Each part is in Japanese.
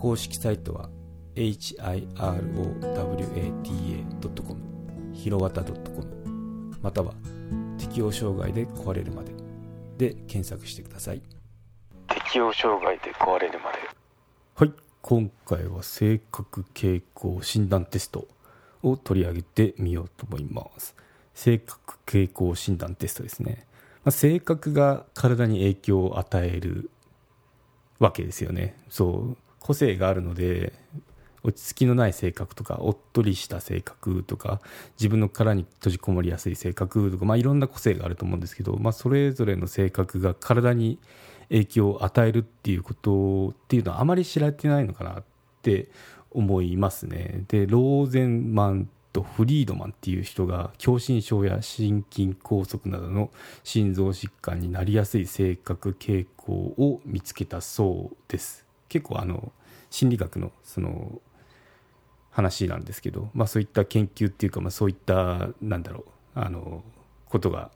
公式サイトは hirowata.com ひろわた .com または適応障害で壊れるまで。で検索してください。適応障害で壊れるまで。はい。今回は性格傾向診断テストを取り上げてみようと思います。性格傾向診断テストですね、まあ、性格が体に影響を与えるわけですよね。そう個性があるので落ち着きのない性格とかおっとりした性格とか自分の殻に閉じこもりやすい性格とか、まあ、いろんな個性があると思うんですけど、まあ、それぞれの性格が体に影響を与えるっていうことっていうのはあまり知られてないのかなって思いますね。でローゼンマンとフリードマンっていう人が狭心症や心筋梗塞などの心臓疾患になりやすい性格傾向を見つけたそうです。結構あの心理学のその話なんですけど、まあ、そういった研究っていうか、まあ、そういったなんだろうあのことが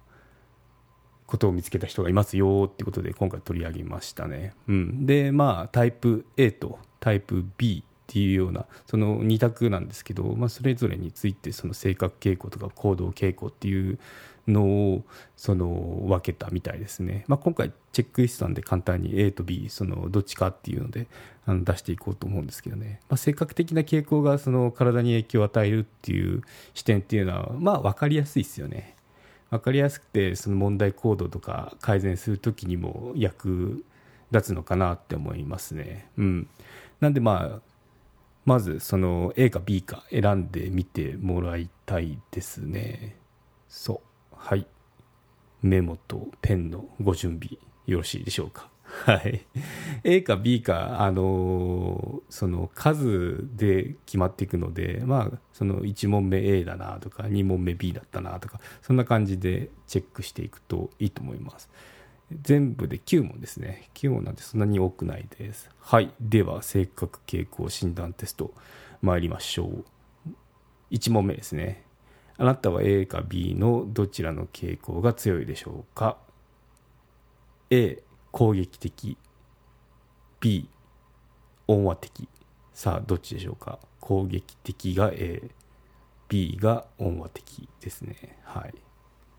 ことを見つけた人がいますよっていうことで今回取り上げましたね。うん、でまあタイプ A とタイプ B っていうようなその2択なんですけど、まあ、それぞれについてその性格傾向とか行動傾向っていうのをその分けたみたいですね、まあ、今回チェックリストなんで簡単に A と B そのどっちかっていうのであの出していこうと思うんですけどね、まあ、性格的な傾向がその体に影響を与えるっていう視点っていうのはまあ分かりやすいですよね。分かりやすくてその問題行動とか改善する時にも役立つのかなって思いますね。うん。なんでまあまずその A か B か選んでみてもらいたいですね。そう。はい。メモとペンのご準備よろしいでしょうか？はい。A か B かあのその数で決まっていくのでまあその1問目 A だなとか2問目 B だったなとかそんな感じでチェックしていくといいと思います。全部で9問ですね。9問なんてそんなに多くないです。はい。では性格傾向診断テスト参りましょう。1問目ですね。あなたは A か B のどちらの傾向が強いでしょうか？A 攻撃的。B 温和的。さあどっちでしょうか？攻撃的が A B が温和的ですね。はい。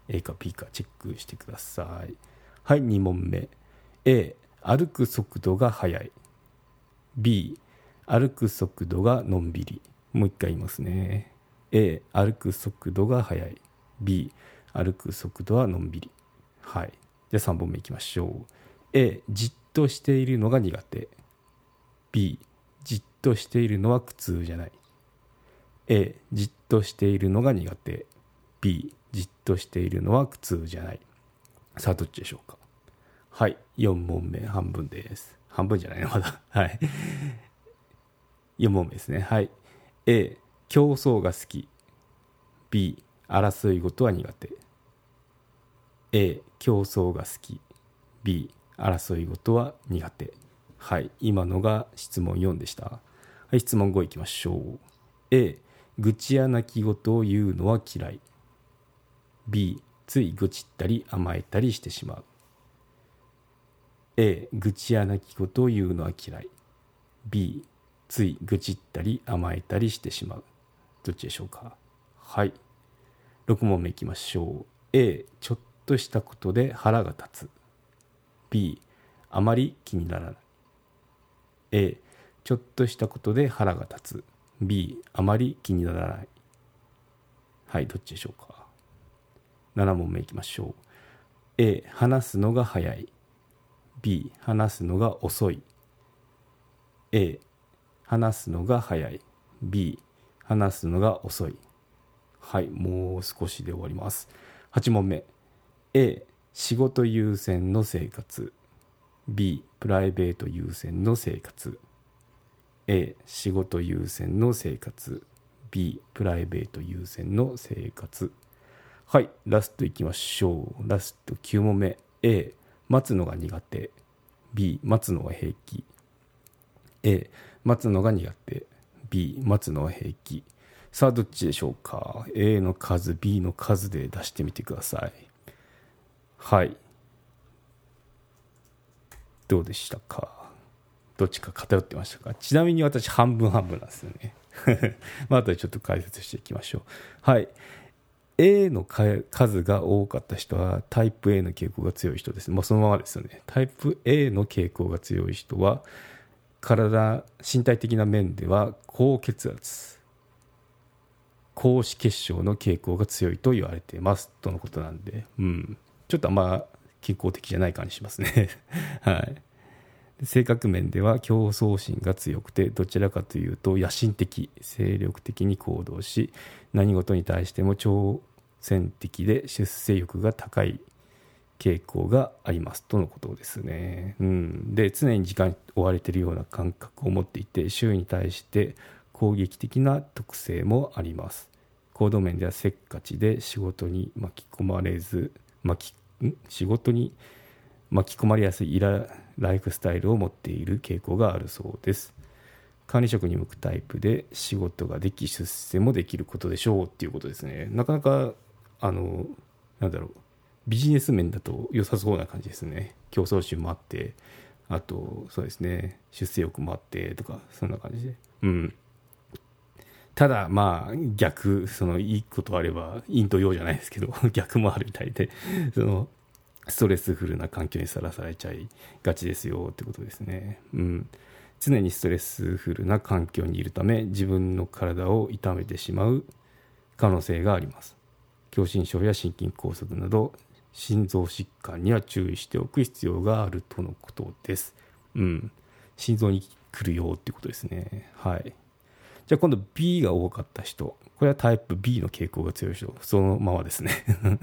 A か B かチェックしてください。はい2問目。A 歩く速度が速い。B 歩く速度がのんびり。もう一回言いますね。A 歩く速度が速い。B 歩く速度はのんびり。はい。じゃあ3本目いきましょう。A じっとしているのが苦手。B じっとしているのは苦痛じゃない。A じっとしているのが苦手。B じっとしているのは苦痛じゃない。さあどっちでしょうか。はい。4問目半分です。半分じゃないの？まだ。はい。4問目ですね。はい。A 競争が好き。B 争い事は苦手。A 競争が好き。B 争い事は苦手。はい今のが質問4でした。はい質問5いきましょう。A 愚痴や泣き言を言うのは嫌い。B つい愚痴ったり甘えたりしてしまう。A 愚痴や泣き言を言うのは嫌い。B つい愚痴ったり甘えたりしてしまう。どっちでしょうか？はい。6問目いきましょう。A ちょっとしたことで腹が立つ。B あまり気にならない。A ちょっとしたことで腹が立つ。B あまり気にならない。はいどっちでしょうか？7問目いきましょう。A 話すのが早い。B 話すのが遅い。A 話すのが早い。B 話すのが遅い。はいもう少しで終わります。8問目。A 仕事優先の生活。B プライベート優先の生活。A 仕事優先の生活。B プライベート優先の生活。はいラストいきましょう。ラスト9問目。A 待つのが苦手。B 待つのが平気。A 待つのが苦手。B 待つの平気。さあどっちでしょうか？A の数 B の数で出してみてください。はい。どうでしたか？どっちか偏ってましたか？ちなみに私半分半分なんですよね。まあ後でちょっと解説していきましょう。はい。A の数が多かった人はタイプ A の傾向が強い人です。もうそのままですよね。タイプ A の傾向が強い人は体、身体的な面では高血圧、高脂血症の傾向が強いと言われていますとのことなんで、うん、ちょっとあんま健康的じゃない感じしますね。はい。性格面では競争心が強くてどちらかというと野心的精力的に行動し何事に対しても挑戦的で出世欲が高い傾向がありますとのことですね。うん、で常に時間に追われているような感覚を持っていて周囲に対して攻撃的な特性もあります。行動面ではせっかちで仕事に巻き込まれず巻き仕事に巻き込まれやすいイラライフスタイルを持っている傾向があるそうです。管理職に向くタイプで仕事ができ出世もできることでしょうっていうことですね。なかなかあのなんだろう。ビジネス面だと良さそうな感じですね。競争心もあって。あとそうですね。出世欲もあって。とかそんな感じで。うん。ただまあ逆そのいいことあれば陰と陽じゃないですけど 逆もあるみたいでそのストレスフルな環境にさらされちゃいがちですよってことですね。うん、常にストレスフルな環境にいるため自分の体を痛めてしまう可能性があります。狭心症や心筋梗塞など心臓疾患には注意しておく必要があるとのことです。うん。心臓に来るよっていうことですね。はい。じゃあ今度 B が多かった人。これはタイプ B の傾向が強い人。そのままですね。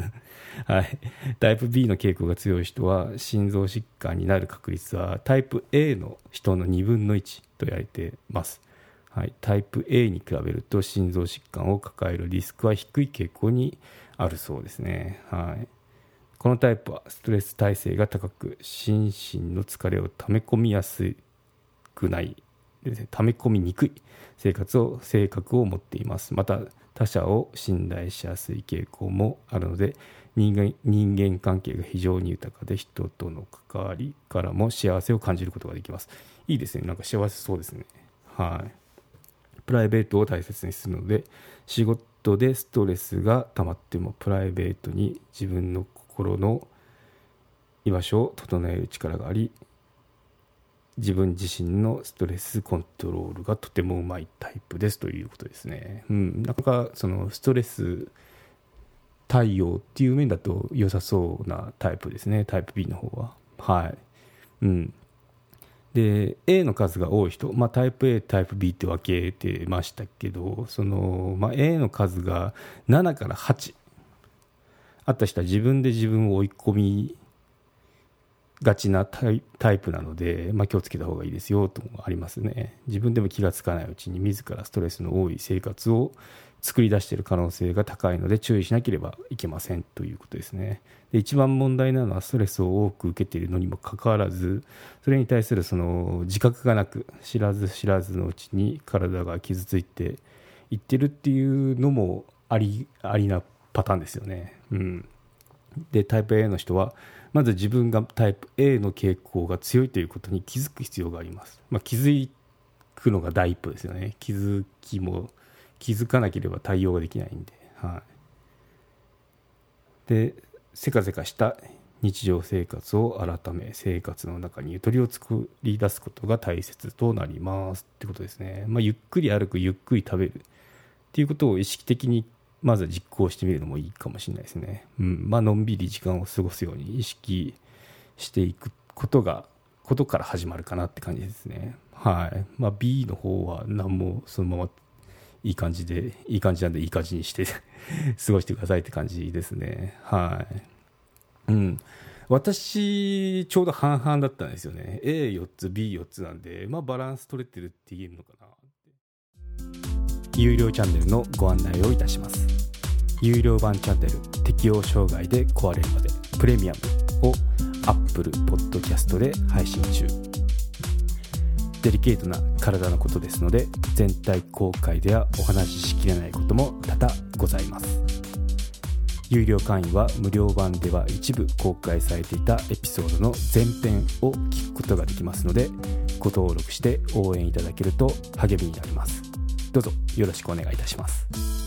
はい。タイプ B の傾向が強い人は心臓疾患になる確率はタイプ A の人の2分の1と言われてます。はい、タイプ A に比べると心臓疾患を抱えるリスクは低い傾向にあるそうですね。はい、このタイプはストレス耐性が高く心身の疲れを溜め込みやすくない。溜め込みにくい生活を性格を持っています。また他者を信頼しやすい傾向もあるので人間人間関係が非常に豊かで人との関わりからも幸せを感じることができます。いいですね。なんか幸せそうですね。はい。プライベートを大切にするので仕事でストレスが溜まってもプライベートに自分の心の居場所を整える力があり自分自身のストレスコントロールがとてもうまいタイプですということですね。うん、なかなかそのストレス対応っていう面だと良さそうなタイプですね、タイプ B の方は。はい。うん。で、A の数が多い人、まあ、タイプ A、タイプ B って分けてましたけど、その、まあ、A の数が7から8あった人は自分で自分を追い込みがちなタイプなので、まあ、気をつけた方がいいですよともありますね。自分でも気がつかないうちに自らストレスの多い生活を作り出している可能性が高いので注意しなければいけませんということですね。で一番問題なのはストレスを多く受けているのにもかかわらずそれに対するその自覚がなく知らず知らずのうちに体が傷ついていってるっていうのもありありなパターンですよね。うん。でタイプ A の人はまず自分がタイプ A の傾向が強いということに気づく必要があります、まあ、気づくのが第一歩ですよね。気づきも気づかなければ対応ができないんで、はい、でせかせかした日常生活を改め生活の中にゆとりを作り出すことが大切となりますってことですね、まあ、ゆっくり歩くゆっくり食べるっていうことを意識的にまず実行してみるのもいいかもしれないですね。うん。まあ、のんびり時間を過ごすように意識していくことが、ことから始まるかなって感じですね。はい。まあ、B の方は何もそのままいい感じで、いい感じなんでいい感じにして 過ごしてくださいって感じですね。はい。うん。私ちょうど半々だったんですよね A4 つ B4 つなんでまあバランス取れてるって言えるのかな有料チャンネルのご案内をいたします。有料版チャンネル適応障害で壊れるまでプレミアムを Apple Podcast で配信中。デリケートな体のことですので全体公開ではお話ししきれないことも多々ございます。有料会員は無料版では一部公開されていたエピソードの前編を聞くことができますのでご登録して応援いただけると励みになります。どうぞよろしくお願いいたします。